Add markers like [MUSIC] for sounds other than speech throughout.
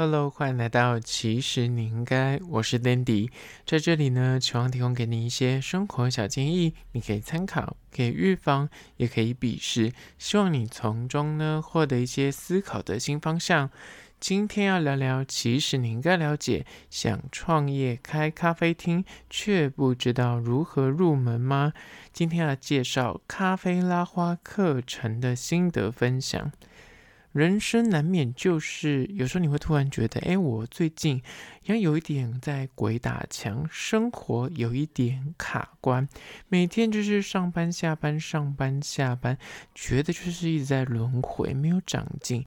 Hello，欢迎来到其实你应该，我是 Dandy，在这里呢，希望提供给你一些生活小建议，你可以参考，可以预防，也可以鄙视，希望你从中呢获得一些思考的新方向。今天要聊聊，其实你应该了解，想创业开咖啡厅却不知道如何入门吗？今天要介绍咖啡拉花课程的心得分享。人生难免就是有时候你会突然觉得，哎，我最近好像有一点在鬼打墙，生活有一点卡关，每天就是上班下班上班下班，觉得就是一直在轮回，没有长进。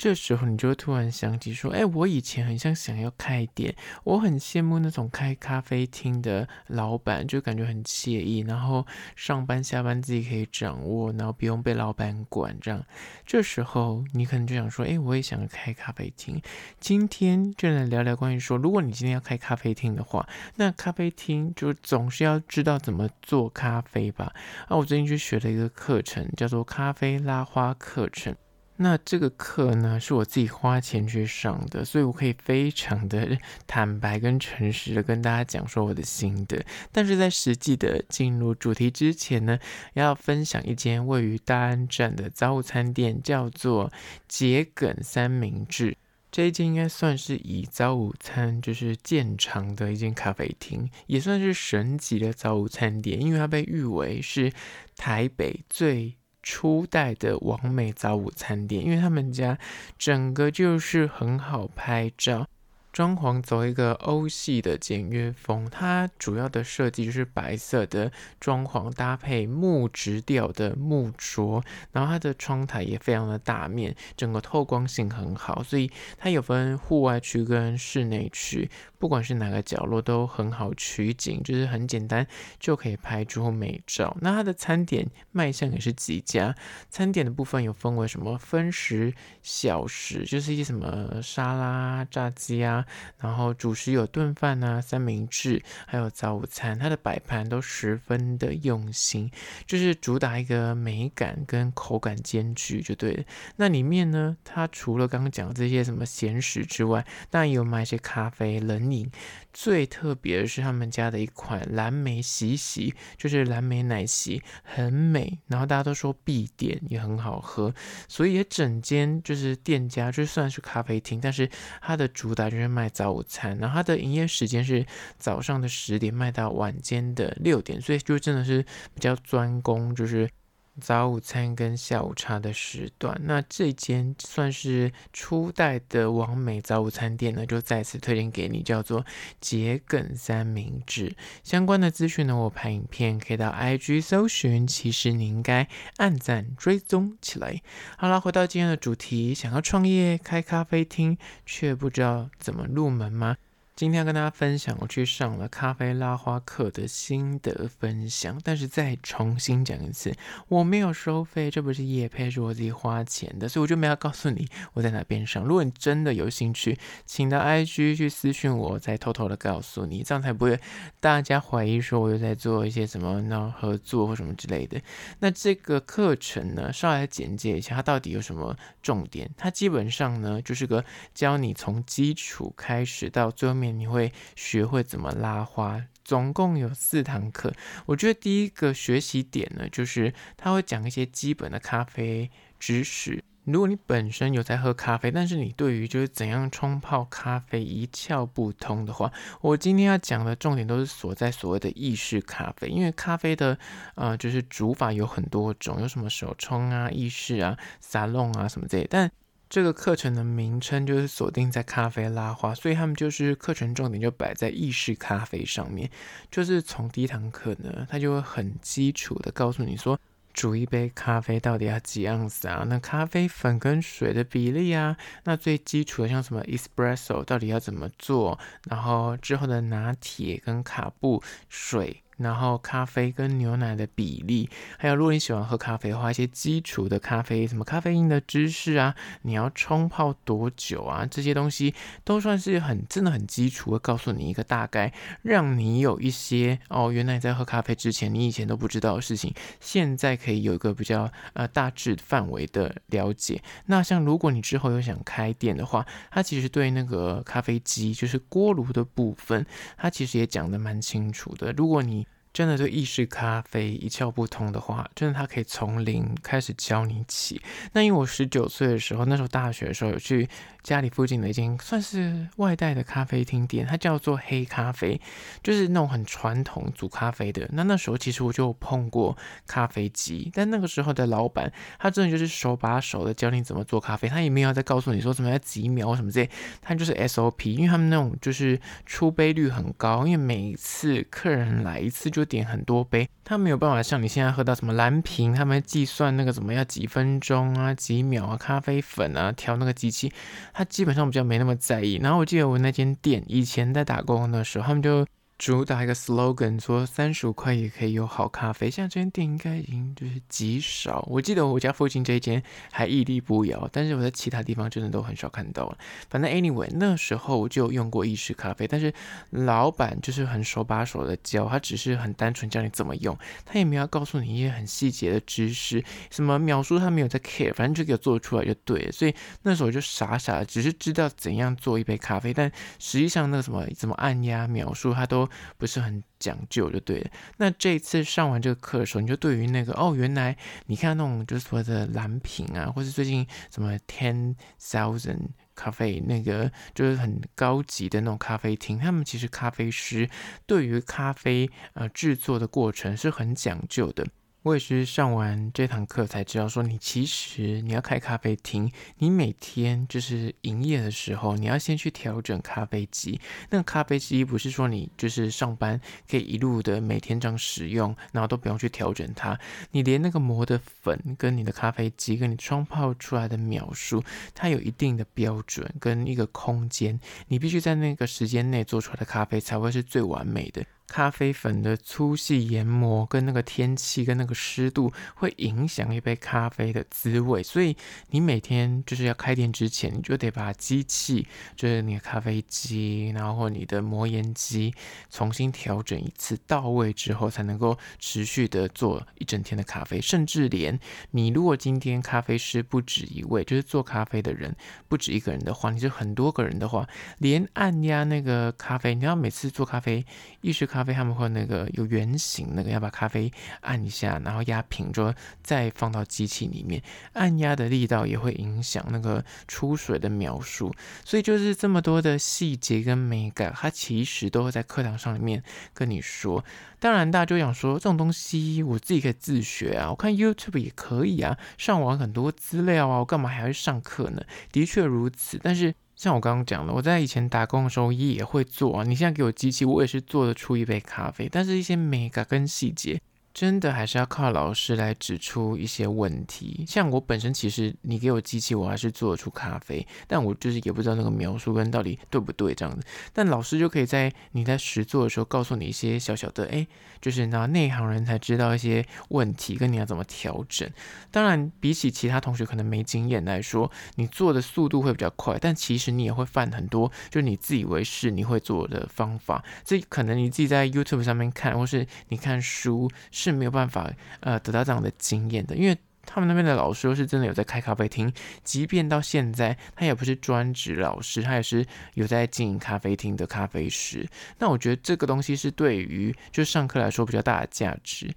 这时候你就会突然想起说，哎，我以前很像想要开店，我很羡慕那种开咖啡厅的老板，就感觉很惬意，然后上班下班自己可以掌握，然后不用被老板管这样。这时候你可能就想说，哎，我也想开咖啡厅。今天就来聊聊关于说，如果你今天要开咖啡厅的话，那咖啡厅就总是要知道怎么做咖啡吧？啊，我最近去学了一个课程，叫做咖啡拉花课程。那这个课呢，是我自己花钱去上的，所以我可以非常的 [LAUGHS] 坦白跟诚实的跟大家讲说我的心得。但是在实际的进入主题之前呢，要分享一间位于大安站的早午餐店，叫做桔梗三明治。这一间应该算是以早午餐就是见长的一间咖啡厅，也算是神级的早午餐店，因为它被誉为是台北最。初代的王美早午餐店，因为他们家整个就是很好拍照。装潢走一个欧系的简约风，它主要的设计就是白色的装潢搭配木质调的木桌，然后它的窗台也非常的大面，整个透光性很好，所以它有分户外区跟室内区，不管是哪个角落都很好取景，就是很简单就可以拍出美照。那它的餐点卖相也是极佳，餐点的部分有分为什么分食、小食，就是一些什么沙拉、炸鸡啊。然后主食有炖饭啊、三明治，还有早午餐，它的摆盘都十分的用心，就是主打一个美感跟口感兼具就对了。那里面呢，它除了刚刚讲的这些什么咸食之外，当然有卖一些咖啡、冷饮。最特别的是他们家的一款蓝莓洗洗，就是蓝莓奶昔，很美。然后大家都说必点，也很好喝，所以也整间就是店家就算是咖啡厅，但是它的主打就是卖早午餐。然后它的营业时间是早上的十点卖到晚间的六点，所以就真的是比较专攻，就是。早午餐跟下午茶的时段，那这间算是初代的网美早午餐店呢，就再次推荐给你，叫做桔梗三明治。相关的资讯呢，我拍影片可以到 IG 搜寻，其实你应该按赞追踪起来。好了，回到今天的主题，想要创业开咖啡厅，却不知道怎么入门吗？今天要跟大家分享我去上了咖啡拉花课的心得分享，但是再重新讲一次，我没有收费，这不是业配，是我自己花钱的，所以我就没有告诉你我在哪边上。如果你真的有兴趣，请到 IG 去私讯我，再偷偷的告诉你，这样才不会大家怀疑说我又在做一些什么呢合作或什么之类的。那这个课程呢，稍微来简介一下，它到底有什么重点？它基本上呢，就是个教你从基础开始到最后面。你会学会怎么拉花，总共有四堂课。我觉得第一个学习点呢，就是他会讲一些基本的咖啡知识。如果你本身有在喝咖啡，但是你对于就是怎样冲泡咖啡一窍不通的话，我今天要讲的重点都是锁在所谓的意式咖啡，因为咖啡的呃就是煮法有很多种，有什么手冲啊、意式啊、沙龙啊什么之类的，但这个课程的名称就是锁定在咖啡拉花，所以他们就是课程重点就摆在意式咖啡上面。就是从第一堂课呢，他就会很基础的告诉你说，煮一杯咖啡到底要几盎司啊？那咖啡粉跟水的比例啊，那最基础的像什么 espresso 到底要怎么做？然后之后的拿铁跟卡布水。然后咖啡跟牛奶的比例，还有如果你喜欢喝咖啡的话，一些基础的咖啡，什么咖啡因的知识啊，你要冲泡多久啊，这些东西都算是很真的很基础，会告诉你一个大概，让你有一些哦，原来在喝咖啡之前你以前都不知道的事情，现在可以有一个比较呃大致范围的了解。那像如果你之后有想开店的话，它其实对那个咖啡机就是锅炉的部分，它其实也讲得蛮清楚的。如果你真的对意式咖啡一窍不通的话，真的他可以从零开始教你起。那因为我十九岁的时候，那时候大学的时候有去家里附近的一间算是外带的咖啡厅店，它叫做黑咖啡，就是那种很传统煮咖啡的。那那时候其实我就碰过咖啡机，但那个时候的老板他真的就是手把手的教你怎么做咖啡，他也没有再告诉你说怎么要几秒什么之类，他就是 SOP，因为他们那种就是出杯率很高，因为每一次客人来一次就。就点很多杯，他没有办法像你现在喝到什么蓝瓶，他们计算那个怎么要几分钟啊、几秒啊、咖啡粉啊调那个机器，他基本上比较没那么在意。然后我记得我那间店以前在打工的时候，他们就。主打一个 slogan，说三十五块也可以有好咖啡。现在这间店应该已经就是极少。我记得我家附近这一间还屹立不摇，但是我在其他地方真的都很少看到了。反正 anyway，那时候我就用过意式咖啡，但是老板就是很手把手的教，他只是很单纯教你怎么用，他也没有告诉你一些很细节的知识，什么秒数他没有在 care，反正就给我做出来就对了。所以那时候我就傻傻的，只是知道怎样做一杯咖啡，但实际上那个什么怎么按压秒数，他都。不是很讲究就对了。那这一次上完这个课的时候，你就对于那个哦，原来你看那种就是所谓的蓝瓶啊，或是最近什么 Ten Thousand 咖啡那个就是很高级的那种咖啡厅，他们其实咖啡师对于咖啡呃制作的过程是很讲究的。我也是上完这堂课才知道，说你其实你要开咖啡厅，你每天就是营业的时候，你要先去调整咖啡机。那个咖啡机不是说你就是上班可以一路的每天这样使用，然后都不用去调整它。你连那个磨的粉跟你的咖啡机跟你冲泡出来的秒数，它有一定的标准跟一个空间，你必须在那个时间内做出来的咖啡才会是最完美的。咖啡粉的粗细研磨跟那个天气跟那个湿度会影响一杯咖啡的滋味，所以你每天就是要开店之前，你就得把机器，就是你的咖啡机，然后你的磨研机重新调整一次到位之后，才能够持续的做一整天的咖啡。甚至连你如果今天咖啡师不止一位，就是做咖啡的人不止一个人的话，你是很多个人的话，连按压那个咖啡，你要每次做咖啡，意式咖。咖啡他们会那个有圆形那个，要把咖啡按一下，然后压平，之后再放到机器里面，按压的力道也会影响那个出水的描述，所以就是这么多的细节跟美感，它其实都会在课堂上里面跟你说。当然，大家就想说这种东西我自己可以自学啊，我看 YouTube 也可以啊，上网很多资料啊，我干嘛还要去上课呢？的确如此，但是。像我刚刚讲的，我在以前打工的时候也会做啊。你现在给我机器，我也是做得出一杯咖啡，但是一些美感跟细节。真的还是要靠老师来指出一些问题。像我本身，其实你给我机器，我还是做得出咖啡，但我就是也不知道那个描述跟到底对不对这样子。但老师就可以在你在实做的时候，告诉你一些小小的，哎，就是那内行人才知道一些问题跟你要怎么调整。当然，比起其他同学可能没经验来说，你做的速度会比较快，但其实你也会犯很多，就是你自以为是你会做的方法。这可能你自己在 YouTube 上面看，或是你看书。是没有办法呃得到这样的经验的，因为他们那边的老师是真的有在开咖啡厅，即便到现在他也不是专职老师，他也是有在经营咖啡厅的咖啡师。那我觉得这个东西是对于就上课来说比较大的价值。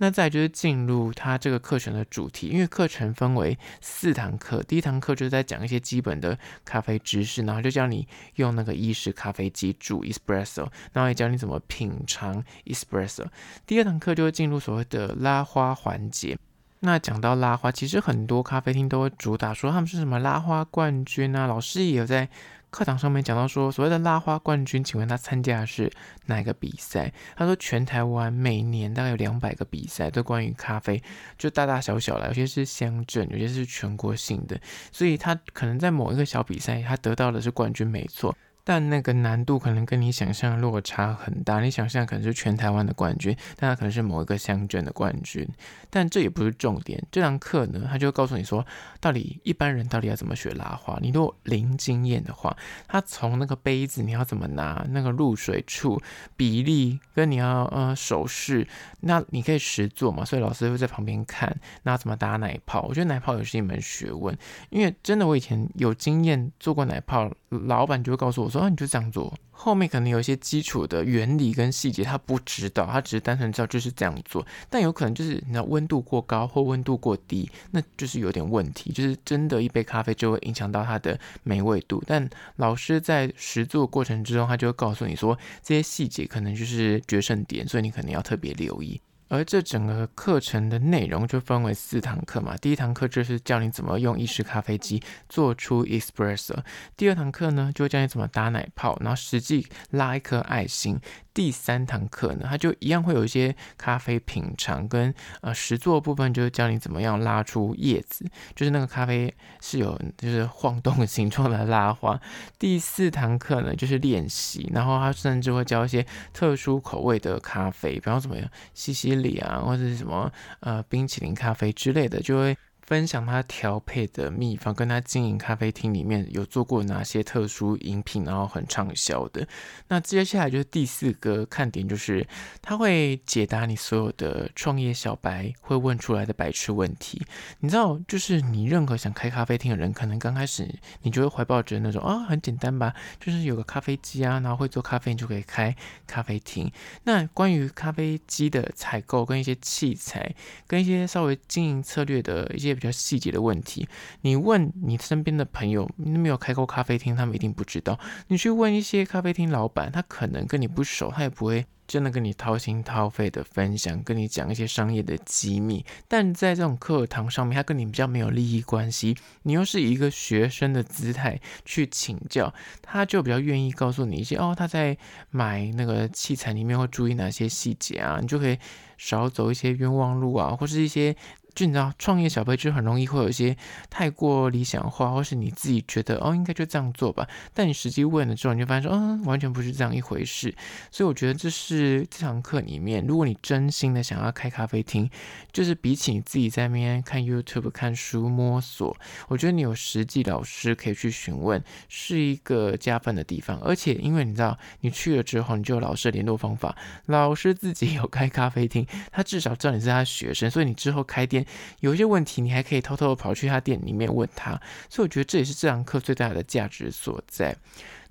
那再就是进入他这个课程的主题，因为课程分为四堂课，第一堂课就是在讲一些基本的咖啡知识，然后就教你用那个意式咖啡机煮 espresso，然后也教你怎么品尝 espresso。第二堂课就会进入所谓的拉花环节。那讲到拉花，其实很多咖啡厅都会主打说他们是什么拉花冠军啊，老师也有在。课堂上面讲到说，所谓的拉花冠军，请问他参加的是哪个比赛？他说全台湾每年大概有两百个比赛，都关于咖啡，就大大小小的，有些是乡镇，有些是全国性的，所以他可能在某一个小比赛，他得到的是冠军，没错。但那个难度可能跟你想象落差很大。你想象可能是全台湾的冠军，但他可能是某一个乡镇的冠军。但这也不是重点。这堂课呢，他就告诉你说，到底一般人到底要怎么学拉花？你如果零经验的话，他从那个杯子你要怎么拿，那个入水处比例跟你要呃手势，那你可以实做嘛。所以老师会在旁边看，那怎么打奶泡？我觉得奶泡也是一门学问，因为真的我以前有经验做过奶泡，老板就会告诉我说，啊，你就这样做。后面可能有一些基础的原理跟细节，他不知道，他只是单纯知道就是这样做。但有可能就是你知道温度过高或温度过低，那就是有点问题，就是真的一杯咖啡就会影响到它的美味度。但老师在实做过程之中，他就会告诉你说，这些细节可能就是决胜点，所以你可能要特别留意。而这整个课程的内容就分为四堂课嘛，第一堂课就是教你怎么用意式咖啡机做出 espresso，第二堂课呢就教你怎么打奶泡，然后实际拉一颗爱心。第三堂课呢，它就一样会有一些咖啡品尝跟呃实作部分，就是教你怎么样拉出叶子，就是那个咖啡是有就是晃动形状的拉花。第四堂课呢就是练习，然后它甚至会教一些特殊口味的咖啡，比方怎么样西西里啊，或者是什么呃冰淇淋咖啡之类的，就会。分享他调配的秘方，跟他经营咖啡厅里面有做过哪些特殊饮品，然后很畅销的。那接下来就是第四个看点，就是他会解答你所有的创业小白会问出来的白痴问题。你知道，就是你任何想开咖啡厅的人，可能刚开始你就会怀抱着那种啊，很简单吧，就是有个咖啡机啊，然后会做咖啡，你就可以开咖啡厅。那关于咖啡机的采购跟一些器材，跟一些稍微经营策略的一些。比较细节的问题，你问你身边的朋友，你没有开过咖啡厅，他们一定不知道。你去问一些咖啡厅老板，他可能跟你不熟，他也不会真的跟你掏心掏肺的分享，跟你讲一些商业的机密。但在这种课堂上面，他跟你比较没有利益关系，你又是以一个学生的姿态去请教，他就比较愿意告诉你一些哦，他在买那个器材里面会注意哪些细节啊，你就可以少走一些冤枉路啊，或是一些。就你知道，创业小白就很容易会有一些太过理想化，或是你自己觉得哦，应该就这样做吧。但你实际问了之后，你就发现说，嗯，完全不是这样一回事。所以我觉得这是这堂课里面，如果你真心的想要开咖啡厅，就是比起你自己在那边看 YouTube、看书摸索，我觉得你有实际老师可以去询问，是一个加分的地方。而且因为你知道，你去了之后，你就有老师的联络方法，老师自己有开咖啡厅，他至少知道你是他的学生，所以你之后开店。有一些问题，你还可以偷偷跑去他店里面问他，所以我觉得这也是这堂课最大的价值所在。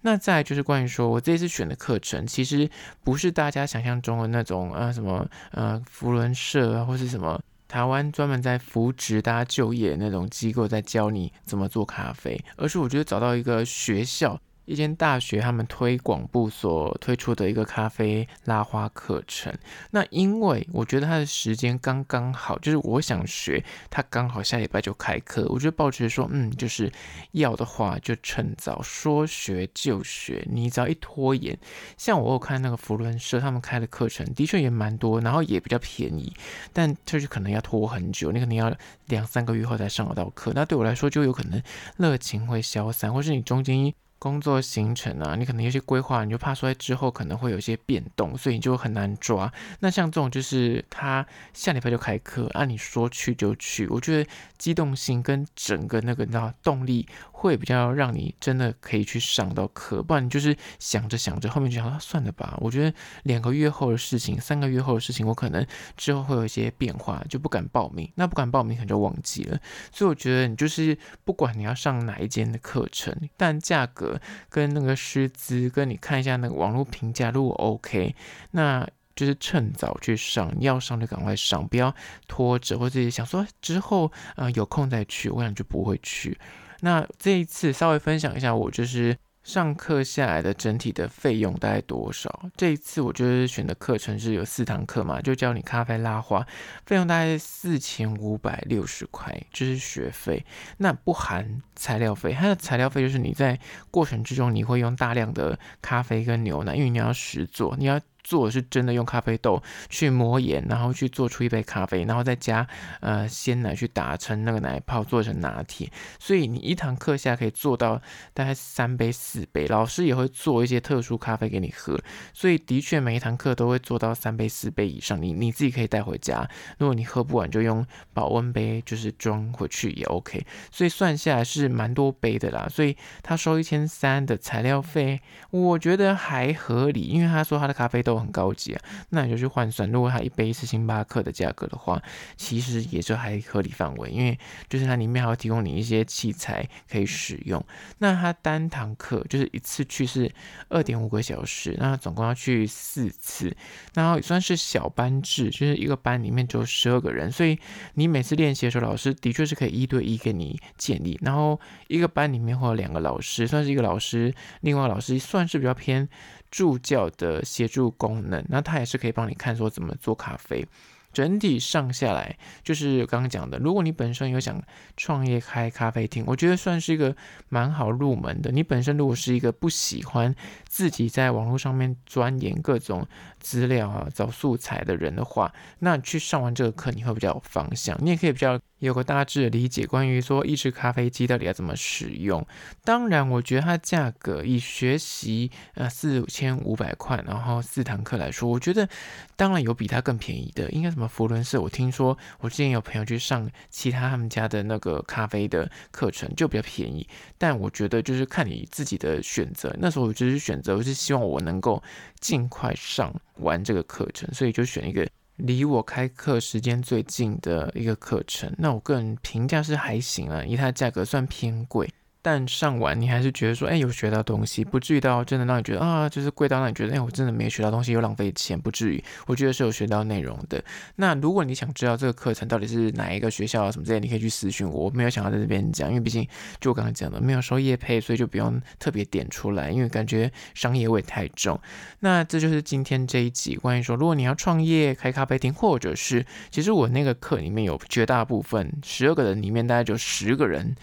那再就是关于说我这次选的课程，其实不是大家想象中的那种啊什么呃福伦社啊，或是什么台湾专门在扶植大家就业那种机构在教你怎么做咖啡，而是我觉得找到一个学校。一间大学他们推广部所推出的一个咖啡拉花课程，那因为我觉得他的时间刚刚好，就是我想学，他刚好下礼拜就开课，我就抱着说，嗯，就是要的话就趁早，说学就学，你只要一拖延，像我有看那个福伦社他们开的课程，的确也蛮多，然后也比较便宜，但就是可能要拖很久，你可能要两三个月后才上得到课，那对我来说就有可能热情会消散，或是你中间。工作行程啊，你可能有些规划，你就怕说之后可能会有些变动，所以你就很难抓。那像这种就是他下礼拜就开课，按你说去就去，我觉得机动性跟整个那个那动力会比较让你真的可以去上到课，不然你就是想着想着后面就想说算了吧。我觉得两个月后的事情，三个月后的事情，我可能之后会有一些变化，就不敢报名。那不敢报名可能就忘记了。所以我觉得你就是不管你要上哪一间的课程，但价格。跟那个师资，跟你看一下那个网络评价，如果 OK，那就是趁早去上，要上就赶快上，不要拖着，或者想说之后呃有空再去，我想就不会去。那这一次稍微分享一下，我就是。上课下来的整体的费用大概多少？这一次我就是选的课程是有四堂课嘛，就教你咖啡拉花，费用大概四千五百六十块，就是学费，那不含材料费。它的材料费就是你在过程之中你会用大量的咖啡跟牛奶，因为你要实做，你要。做的是真的用咖啡豆去磨研，然后去做出一杯咖啡，然后再加呃鲜奶去打成那个奶泡，做成拿铁。所以你一堂课下可以做到大概三杯四杯，老师也会做一些特殊咖啡给你喝。所以的确每一堂课都会做到三杯四杯以上，你你自己可以带回家。如果你喝不完，就用保温杯就是装回去也 OK。所以算下来是蛮多杯的啦。所以他收一千三的材料费，我觉得还合理，因为他说他的咖啡豆很高级啊。那你就去换算，如果他一杯是星巴克的价格的话，其实也就还合理范围，因为就是它里面还会提供你一些器材可以使用。那他单堂课就是一次去是二点五个小时，那总共要去四次，然后也算是小班制，就是一个班里面只有十二个人，所以你每次练习的时候，老师的确是可以一对一给你建立。然后一个班里面会有两个老师，算是一个老师，另外老师算是比较偏助教的协助功能，那他也是可以帮你看说怎么做咖啡。整体上下来，就是刚刚讲的，如果你本身有想创业开咖啡厅，我觉得算是一个蛮好入门的。你本身如果是一个不喜欢自己在网络上面钻研各种资料啊、找素材的人的话，那去上完这个课，你会比较有方向，你也可以比较。有个大致的理解，关于说意式咖啡机到底要怎么使用。当然，我觉得它价格以学习呃四千五百块，然后四堂课来说，我觉得当然有比它更便宜的。应该什么佛伦社？我听说我之前有朋友去上其他他们家的那个咖啡的课程，就比较便宜。但我觉得就是看你自己的选择。那时候我就是选择，我是希望我能够尽快上完这个课程，所以就选一个。离我开课时间最近的一个课程，那我个人评价是还行啊，因为它价格算偏贵。但上完你还是觉得说，哎，有学到东西，不至于到真的让你觉得啊，就是贵到让你觉得，哎，我真的没学到东西，又浪费钱，不至于。我觉得是有学到内容的。那如果你想知道这个课程到底是哪一个学校啊什么之类，你可以去私讯我。我没有想要在这边讲，因为毕竟就我刚刚讲的，没有收业配，所以就不用特别点出来，因为感觉商业味太重。那这就是今天这一集关于说，如果你要创业开咖啡厅，或者是其实我那个课里面有绝大部分十二个人里面，大概就十个人。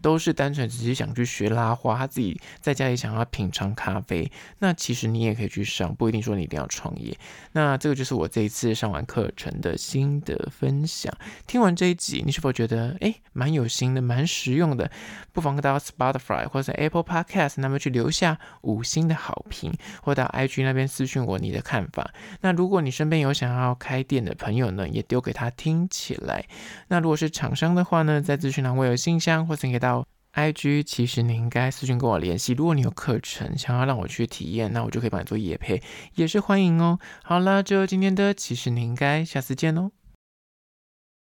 都是单纯只是想去学拉花，他自己在家里想要品尝咖啡，那其实你也可以去上，不一定说你一定要创业。那这个就是我这一次上完课程的心得分享。听完这一集，你是否觉得诶蛮有心的，蛮实用的？不妨到 Spotify 或者 Apple Podcast 那边去留下五星的好评，或到 IG 那边私讯我你的看法。那如果你身边有想要开店的朋友呢，也丢给他听起来。那如果是厂商的话呢，在资讯栏会有信箱，或者给到。IG，其实你应该私信跟我联系。如果你有课程想要让我去体验，那我就可以帮你做业配，也是欢迎哦。好啦，就今天的，其实你应该下次见哦。